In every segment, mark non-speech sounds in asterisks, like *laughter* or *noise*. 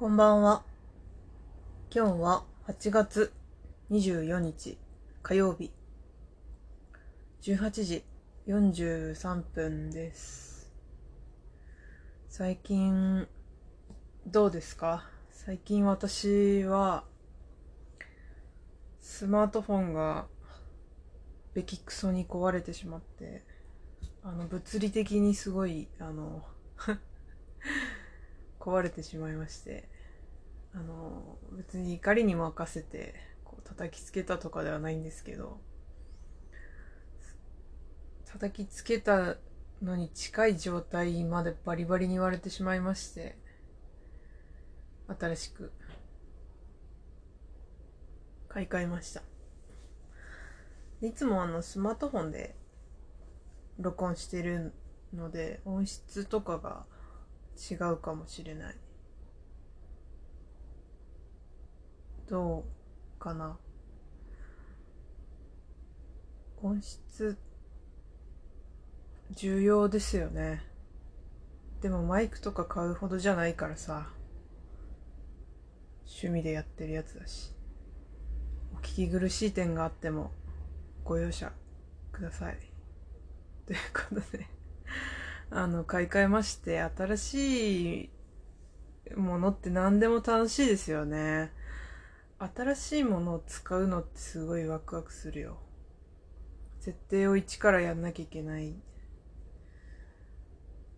こんばんは。今日は8月24日火曜日18時43分です。最近どうですか？最近私はスマートフォンがべきクソに壊れてしまってあの物理的にすごいあの *laughs* 壊れてしまいましてあの別に怒りに任せてこう叩きつけたとかではないんですけど叩きつけたのに近い状態までバリバリに割れてしまいまして新しく買い替えました。いつもあのスマートフォンで録音してるので音質とかが違うかもしれない。どうかな。音質重要ですよね。でもマイクとか買うほどじゃないからさ。趣味でやってるやつだし。お聞き苦しい点があってもご容赦ください。ということで。*laughs* あの買い替えまして新しいものって何でも楽しいですよね。新しいものを使うのってすごいワクワクするよ。設定を一からやんなきゃいけない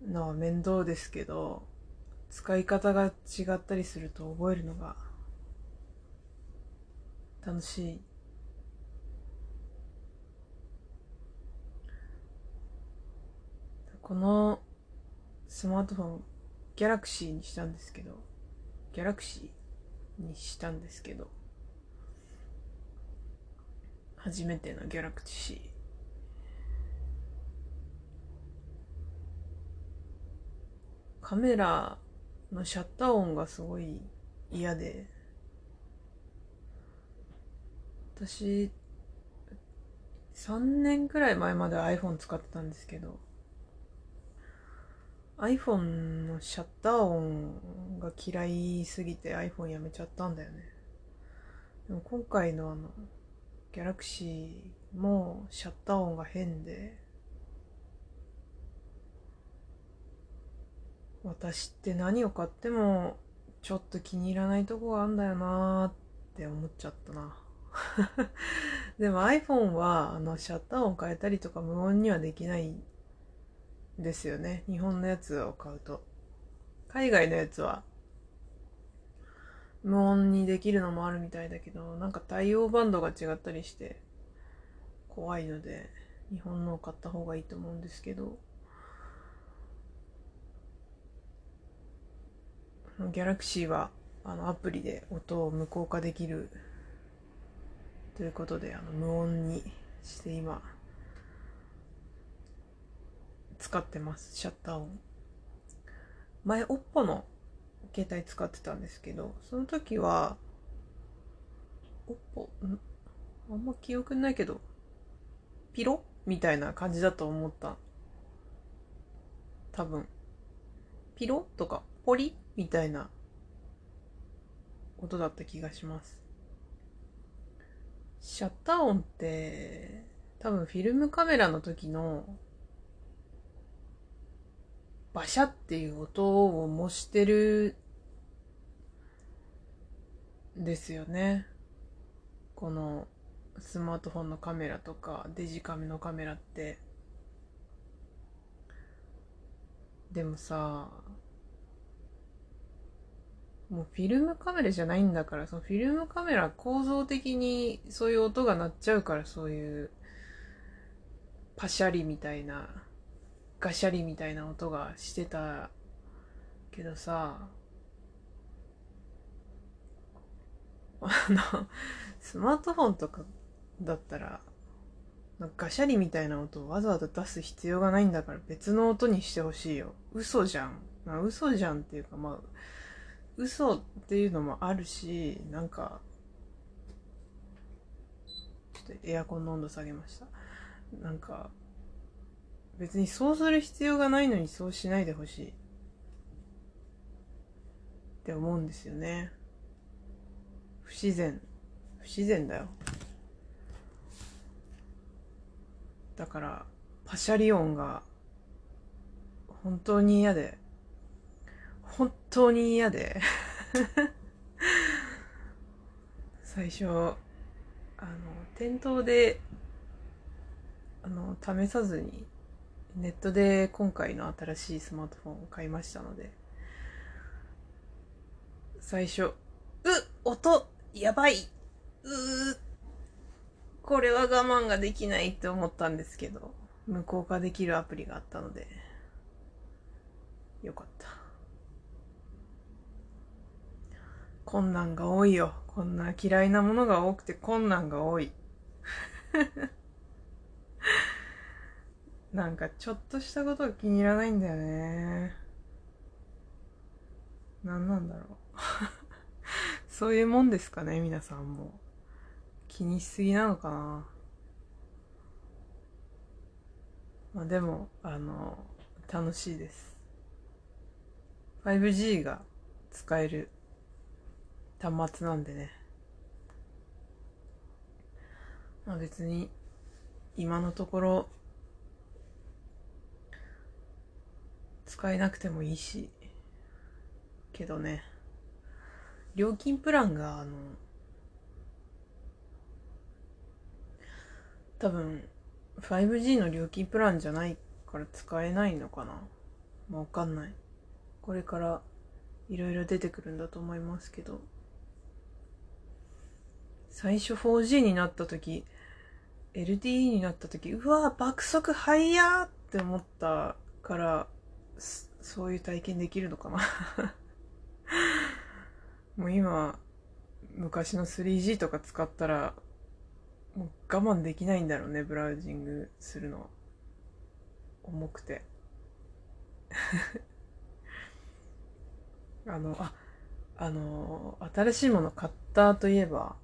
のは面倒ですけど使い方が違ったりすると覚えるのが楽しい。このスマートフォンギャラクシーにしたんですけどギャラクシー？にしたんですけど初めてのギャラクシー。カメラのシャッター音がすごい嫌で私3年くらい前まで iPhone 使ってたんですけど iPhone のシャッター音が嫌いすぎて iPhone やめちゃったんだよね。でも今回のあの Galaxy もシャッター音が変で私って何を買ってもちょっと気に入らないとこがあんだよなーって思っちゃったな。*laughs* でも iPhone はあのシャッター音変えたりとか無音にはできないですよね。日本のやつを買うと。海外のやつは無音にできるのもあるみたいだけどなんか対応バンドが違ったりして怖いので日本のを買った方がいいと思うんですけど。ギャラクシーはあのアプリで音を無効化できるということであの無音にして今使ってますシャッター音前 OPPO の携帯使ってたんですけどその時は OPPO ん？あんま記憶ないけどピロ？みたいな感じだと思った。多分。ピロ？とかポリ？みたいな音だった気がします。シャッター音って多分フィルムカメラの時のバシャっていう音を模してるですよね。このスマートフォンのカメラとかデジカメのカメラって。でもさもうフィルムカメラじゃないんだからそのフィルムカメラ構造的にそういう音が鳴っちゃうからそういうパシャリみたいなガシャリみたいな音がしてたけどさ。あのスマートフォンとかだったらガシャリみたいな音をわざわざ出す必要がないんだから別の音にしてほしいよ。嘘じゃん、まあ、嘘じゃんっていうかまあ嘘っていうのもあるしなんかちょっとエアコンの温度下げました。なんか別にそうする必要がないのにそうしないでほしい。って思うんですよね。不自然。不自然だよ。だからパシャリ音が本当に嫌で。本当に嫌で。*laughs* 最初あの店頭であの試さずにネットで今回の新しいスマートフォンを買いましたので最初う音やばいうこれは我慢ができないって思ったんですけど無効化できるアプリがあったのでよかった。困難が多いよ。こんな嫌いなものが多くて困難が多い。なんかちょっとしたことが気に入らないんだよね。何なんだろう。*laughs* そういうもんですかね皆さんも。気にしすぎなのかな。まあでもあの楽しいです。5G が使える端末なんでね。まあ別に今のところ使えなくてもいいし。けどね。料金プランがあの多分 5G の料金プランじゃないから使えないのかな。まあ、わかんない。これからいろいろ出てくるんだと思いますけど。最初 4G になった時 LTE になった時うわ爆速速やって思ったからそういう体験できるのかな。*laughs* もう今昔の 3G とか使ったらもう我慢できないんだろうねブラウジングするの。重くて。*laughs* あのああの新しいもの買ったといえば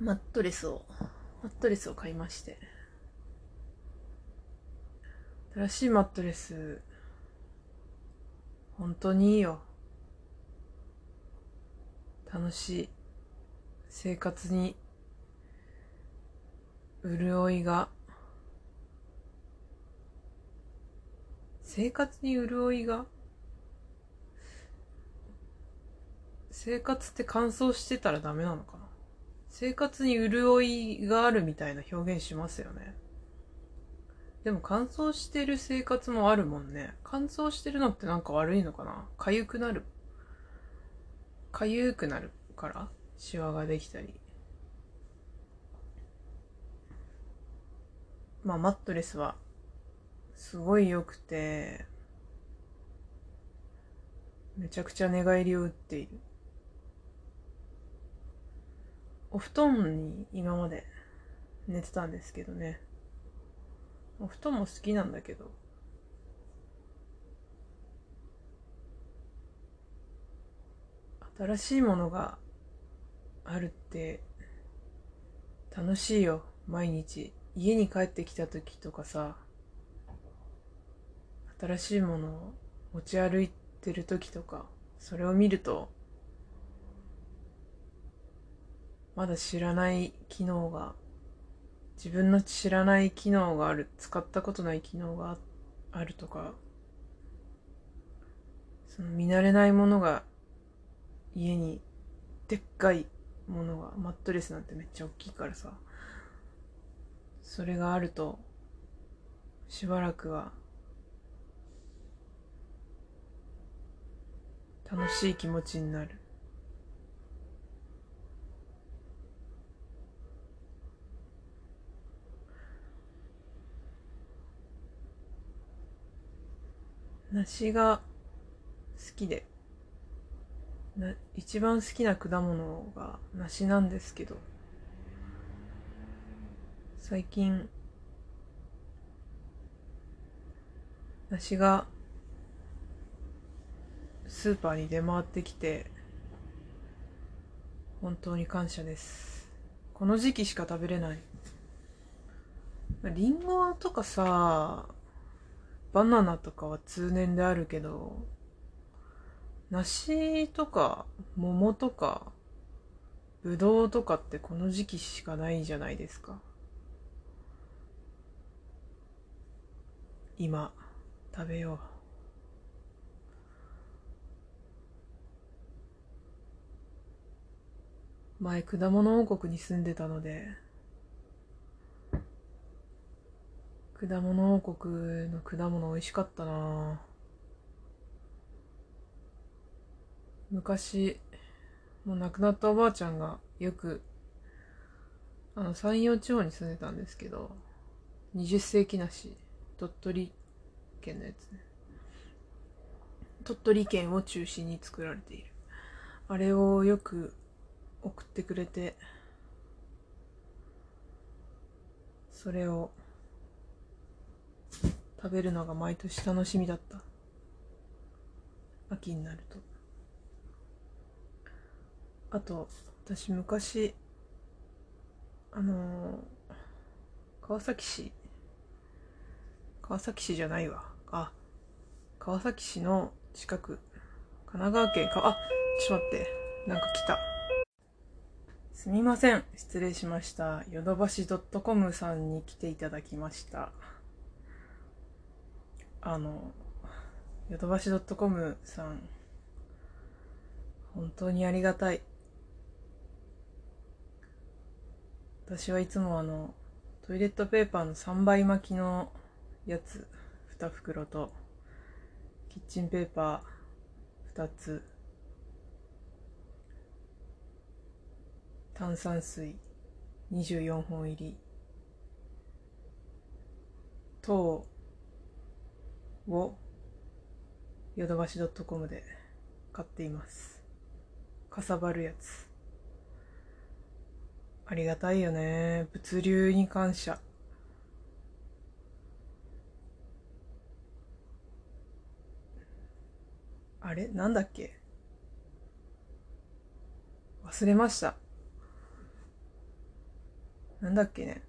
マットレスをマットレスを買いまして。新しいマットレス。本当にいいよ。楽しい生活に潤いが。生活に潤いが？生活って乾燥してたらダメなのかな？生活に潤いがあるみたいな表現しますよね。でも乾燥してる生活もあるもんね。乾燥してるのってなんか悪いのかな？痒くなる。痒くなるから？シワができたり。まあマットレスはすごい良くてめちゃくちゃ寝返りを打っている。お布団に今まで寝てたんですけどね。お布団も好きなんだけど。新しいものがあるって楽しいよ毎日。家に帰ってきた時とかさ新しいものを持ち歩いてる時とかそれを見るとまだ知らない機能が自分の知らない機能がある使ったことない機能があるとかその見慣れないものが家にでっかいものがマットレスなんてめっちゃ大きいからさそれがあるとしばらくは楽しい気持ちになる。梨が好きで。な一番好きな果物が梨なんですけど。最近梨がスーパーに出回ってきて本当に感謝です。この時期しか食べれない。りんごとかさバナナとかは通年であるけど梨とか桃とかぶどうとかってこの時期しかないじゃないですか。今食べよう。前果物王国に住んでたので果物王国の果物美味しかったな。昔もう亡くなったおばあちゃんがよくあの山陽地方に住んでたんですけど20世紀梨鳥取県のやつね。鳥取県を中心に作られている。あれをよく送ってくれてそれを食べるのが毎年楽しみだった。秋になると。あと私昔あのー、川崎市。川崎市じゃないわ。あ川崎市の近く。神奈川県か。あちょっと待って。なんか来た。すみません。失礼しました。ヨドバシ .com さんに来ていただきました。あのヨドバシ .com さん本当にありがたい。私はいつもあのトイレットペーパーの3倍巻きのやつ2袋とキッチンペーパー2つ炭酸水24本入り等をヨドバシ .com で買っています。かさばるやつ。ありがたいよね。物流に感謝。あれ？なんだっけ？忘れました。なんだっけね。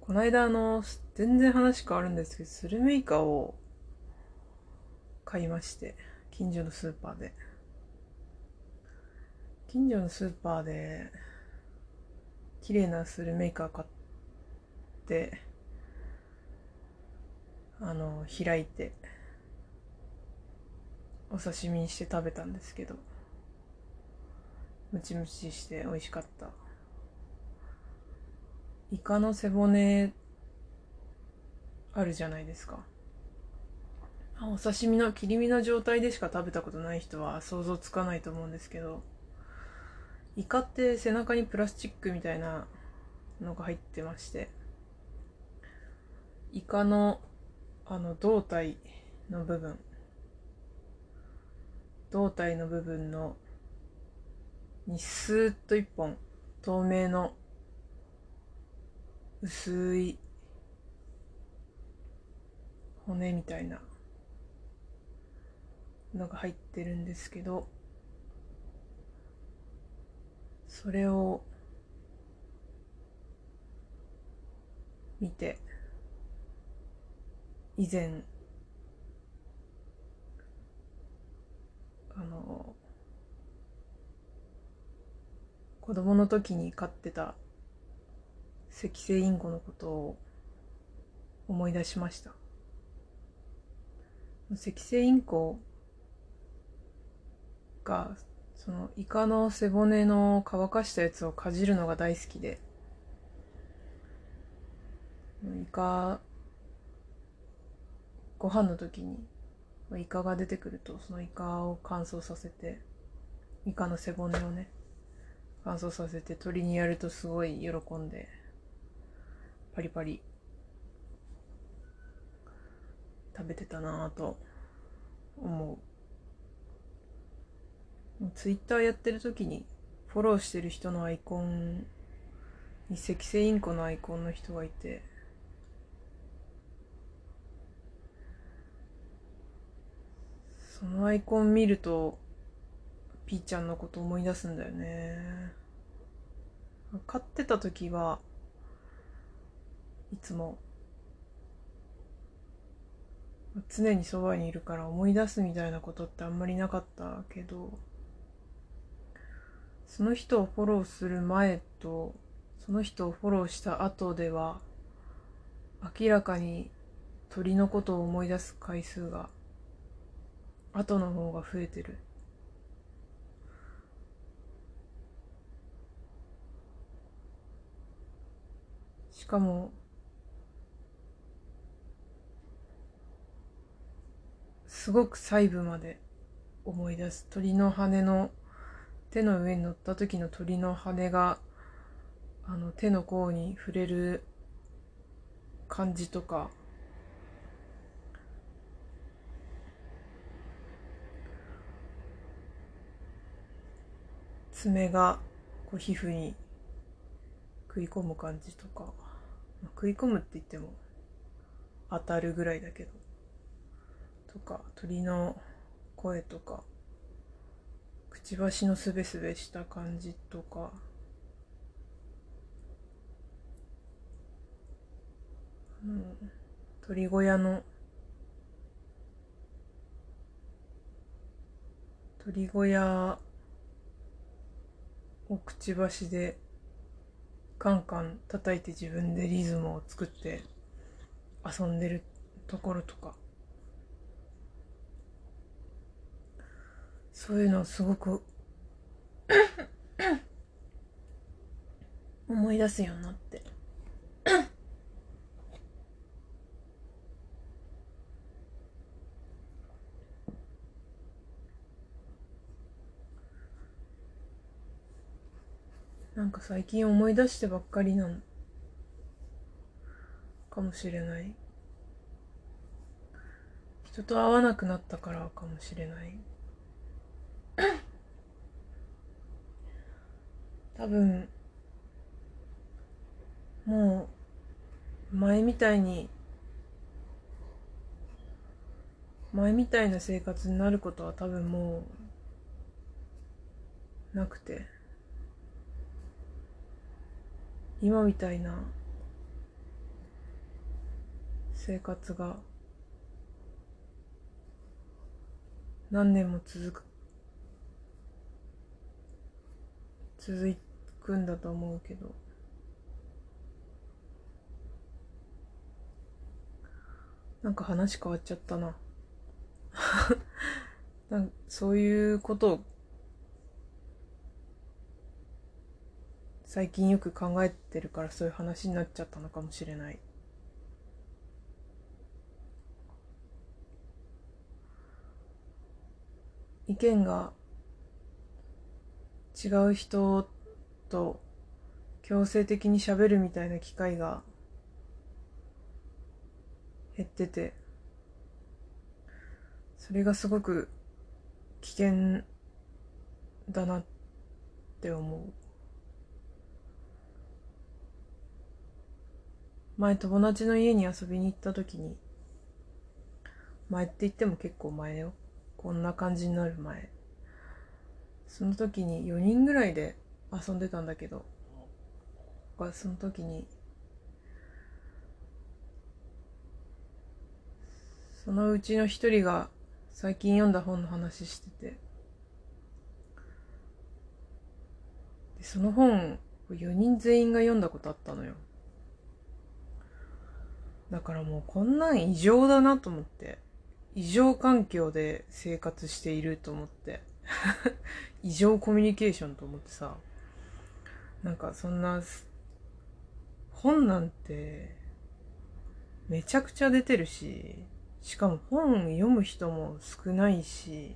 この間あの、全然話変わるんですけど、スルメイカを買いまして、近所のスーパーで。近所のスーパーで、綺麗なスルメイカ買って、あの、開いて、お刺身にして食べたんですけど、ムチムチして美味しかった。イカの背骨あるじゃないですか。お刺身の切り身の状態でしか食べたことない人は想像つかないと思うんですけどイカって背中にプラスチックみたいなのが入ってましてイカのあの胴体の部分胴体の部分のにスーッと一本透明の薄い骨みたいなのが入ってるんですけどそれを見て以前あの子供の時に飼ってた赤星インコのことを思い出しました。赤星インコがそのイカの背骨の乾かしたやつをかじるのが大好きで。イカご飯の時にイカが出てくるとそのイカを乾燥させてイカの背骨をね乾燥させて鳥にやるとすごい喜んでパリパリ。食べてたなぁと思う。ツイッターやってる時にフォローしてる人のアイコンに赤星インコのアイコンの人がいて。そのアイコン見るとピーちゃんのこと思い出すんだよね。飼ってた時は、いつも常にそばにいるから思い出すみたいなことってあんまりなかったけどその人をフォローする前とその人をフォローした後では明らかに鳥のことを思い出す回数が後の方が増えてる。しかもすごく細部まで思い出す鳥の羽の手の上に乗った時の鳥の羽があの手の甲に触れる感じとか。爪がこう皮膚に食い込む感じとか。食い込むって言っても当たるぐらいだけど。とか鳥の声とかくちばしのすべすべした感じとか、鳥小屋の鳥小屋をくちばしでカンカン叩いて自分でリズムを作って遊んでるところとか。そういうのすごく *coughs* 思い出すようになって。*coughs* なんか最近思い出してばっかりなのかもしれない。人と会わなくなったからかもしれない。多分もう前みたいに前みたいな生活になることは多分もうなくて。今みたいな生活が何年も続く続いてくんだと思うけど。なんか話変わっちゃったな。*laughs* なんそういうことを最近よく考えてるからそういう話になっちゃったのかもしれない。意見が違う人と強制的に喋るみたいな機会が減っててそれがすごく危険だなって思う。前友達の家に遊びに行った時に前って言っても結構前よこんな感じになる前その時に4人ぐらいで遊んでたんだけどその時にそのうちの一人が最近読んだ本の話しててでその本4人全員が読んだことあったのよだからもうこんなん異常だなと思って。異常環境で生活していると思って。*laughs* 異常コミュニケーションと思ってさ。なんかそんな、本なんて、めちゃくちゃ出てるし、しかも本読む人も少ないし、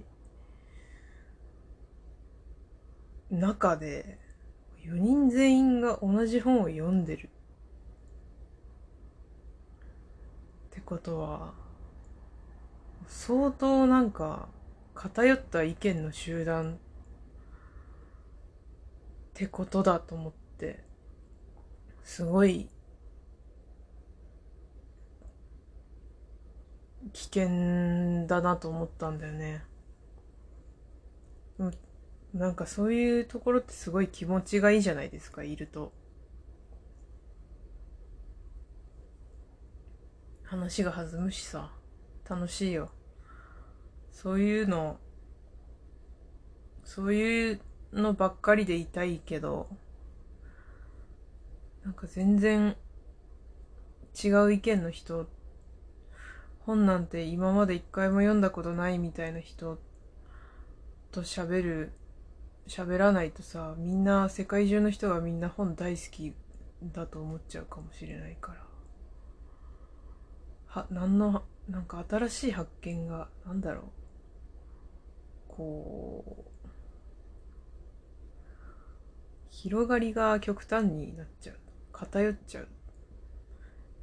中で4人全員が同じ本を読んでる。ってことは相当なんか偏った意見の集団ってことだと思ってすごい危険だなと思ったんだよね。なんかそういうところってすごい気持ちがいいじゃないですか、いると。話が弾むしさ楽しいよ。そういうの、そういうのばっかりでいたいけど、なんか全然違う意見の人、本なんて今まで一回も読んだことないみたいな人と喋る、喋らないとさ、みんな、世界中の人がみんな本大好きだと思っちゃうかもしれないから。は、なんの、なんか新しい発見が、なんだろう。こう、広がりが極端になっちゃう。偏っちゃう。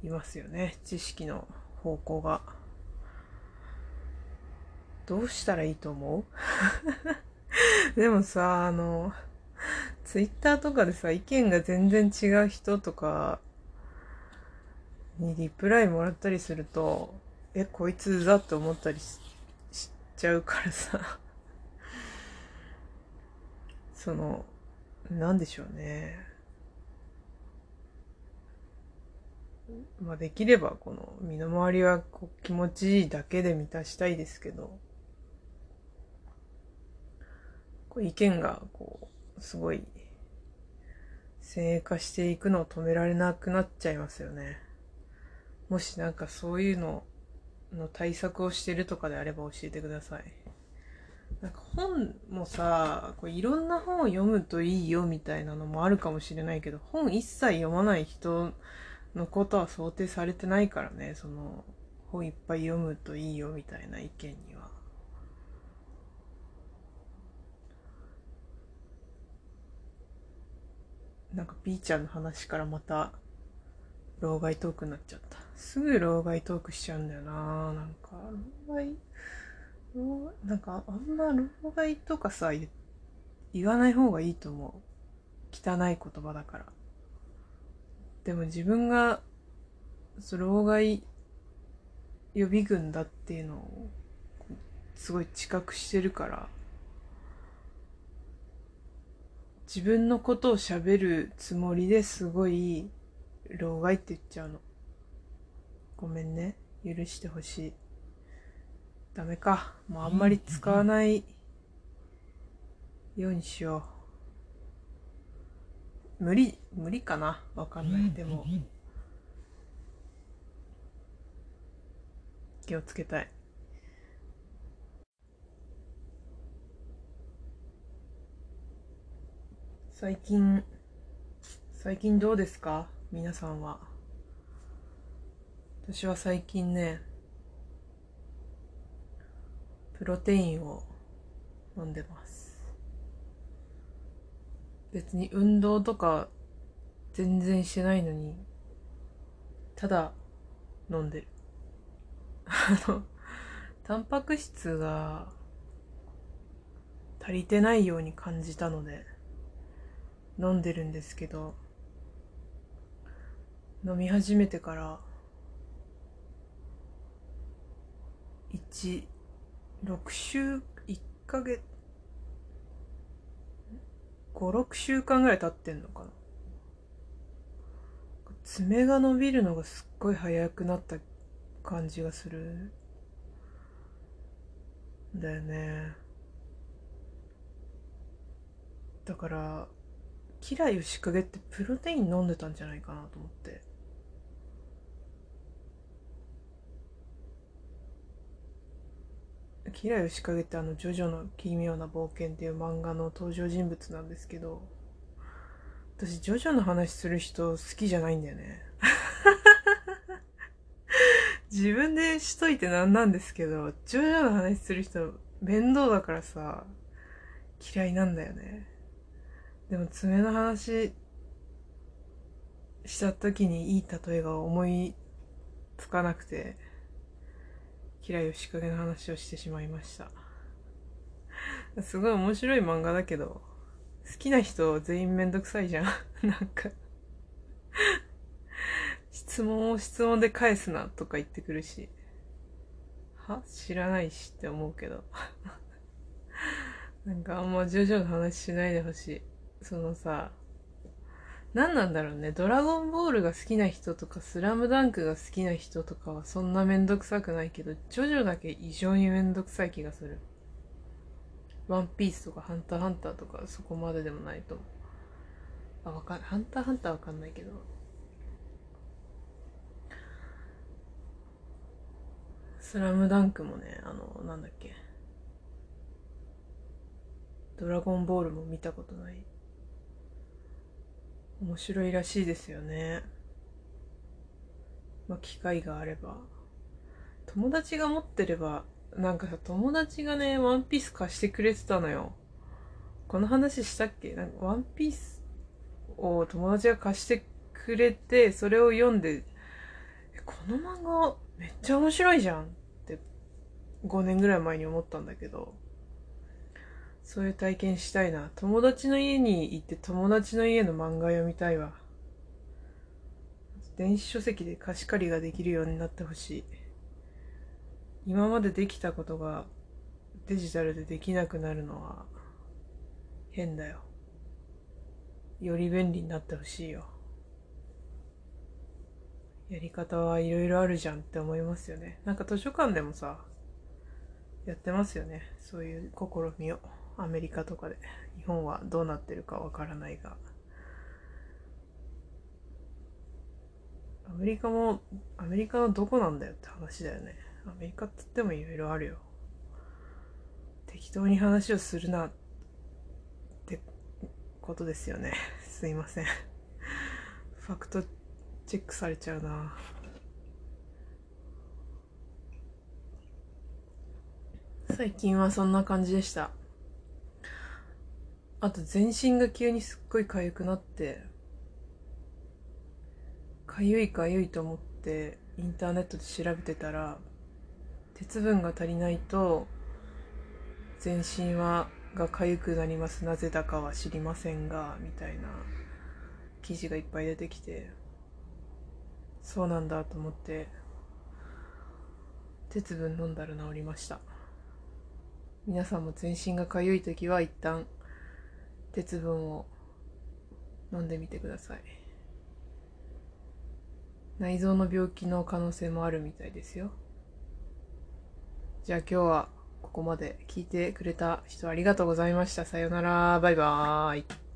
いますよね。知識の方向が。どうしたらいいと思う？*laughs* でもさ、あの、ツイッターとかでさ、意見が全然違う人とかにリプライもらったりすると、え、こいつだって思ったりしちゃうからさその、なんでしょうね。まあできればこの身の回りはこう気持ちいいだけで満たしたいですけど、こう意見がこう、すごい、先鋭化していくのを止められなくなっちゃいますよね。もしなんかそういうのの対策をしてるとかであれば教えてください。なんか本もさ、こういろんな本を読むといいよみたいなのもあるかもしれないけど、本一切読まない人のことは想定されてないからね、その本いっぱい読むといいよみたいな意見には。なんか B ちゃんの話からまた老害トークになっちゃった。すぐ老害トークしちゃうんだよななんか、老害、なんかあんま老害とかさ、言わない方がいいと思う。汚い言葉だから。でも自分が、老害予備軍だっていうのを、すごい知覚してるから、自分のことを喋るつもりですごい、老害って言っちゃうの。ごめんね。許してほしい。ダメか。もうあんまり使わないようにしよう。無理、無理かなわかんない。でも、気をつけたい。最近、最近どうですか？皆さんは。私は最近ね、プロテインを飲んでます。別に運動とか全然してないのに、ただ飲んでる。あの、タンパク質が足りてないように感じたので、飲んでるんですけど飲み始めてから1 6週1ヶ月56週間ぐらい経ってんのかな。爪が伸びるのがすっごい早くなった感じがする。だよね。だからキラヨシカゲってプロテイン飲んでたんじゃないかなと思って。キラヨシカゲってあの「ジョジョの奇妙な冒険」っていう漫画の登場人物なんですけど私ジョジョの話する人好きじゃないんだよね。*laughs* 自分でしといてなんなんですけどジョジョの話する人面倒だからさ嫌いなんだよね。でも爪の話した時にいい例えが思いつかなくて、平吉影の話をしてしまいました。*laughs* すごい面白い漫画だけど、好きな人全員めんどくさいじゃん。*laughs* なんか質問を質問で返すなとか言ってくるし。は？知らないしって思うけど。*laughs* なんかあんまジョジョの話しないでほしい。そのさ、何なんだろうね。ドラゴンボールが好きな人とか、スラムダンクが好きな人とかはそんなめんどくさくないけど、ジョジョだけ異常にめんどくさい気がする。ワンピースとかハンターハンターとかそこまででもないと思う。あ、わかん。ハンターハンターわかんないけど。スラムダンクもね、あの、なんだっけ。ドラゴンボールも見たことない。面白いらしいですよね。まあ、機会があれば。友達が持ってれば、なんかさ、友達がね、ワンピース貸してくれてたのよ。この話したっけ？なんかワンピースを友達が貸してくれて、それを読んで、この漫画めっちゃ面白いじゃんって5年ぐらい前に思ったんだけど、そういう体験したいな。友達の家に行って友達の家の漫画読みたいわ。電子書籍で貸し借りができるようになってほしい。今までできたことがデジタルでできなくなるのは変だよ。より便利になってほしいよ。やり方はいろいろあるじゃんって思いますよね。なんか図書館でもさ、やってますよね。そういう試みを。アメリカとかで。日本はどうなってるかわからないが。アメリカも、アメリカのどこなんだよって話だよね。アメリカって言ってもいろいろあるよ。適当に話をするなってことですよね。*laughs* すいません。ファクトチェックされちゃうな。最近はそんな感じでした。あと全身が急にすっごい痒くなって、痒い痒いと思ってインターネットで調べてたら、鉄分が足りないと全身はが痒くなります。なぜだかは知りませんが、みたいな記事がいっぱい出てきて、そうなんだと思って、鉄分飲んだら治りました。皆さんも全身が痒い時は一旦鉄分を飲んでみてください。内臓の病気の可能性もあるみたいですよ。じゃあ今日はここまで。聞いてくれた人ありがとうございました。さようなら。バイバーイ。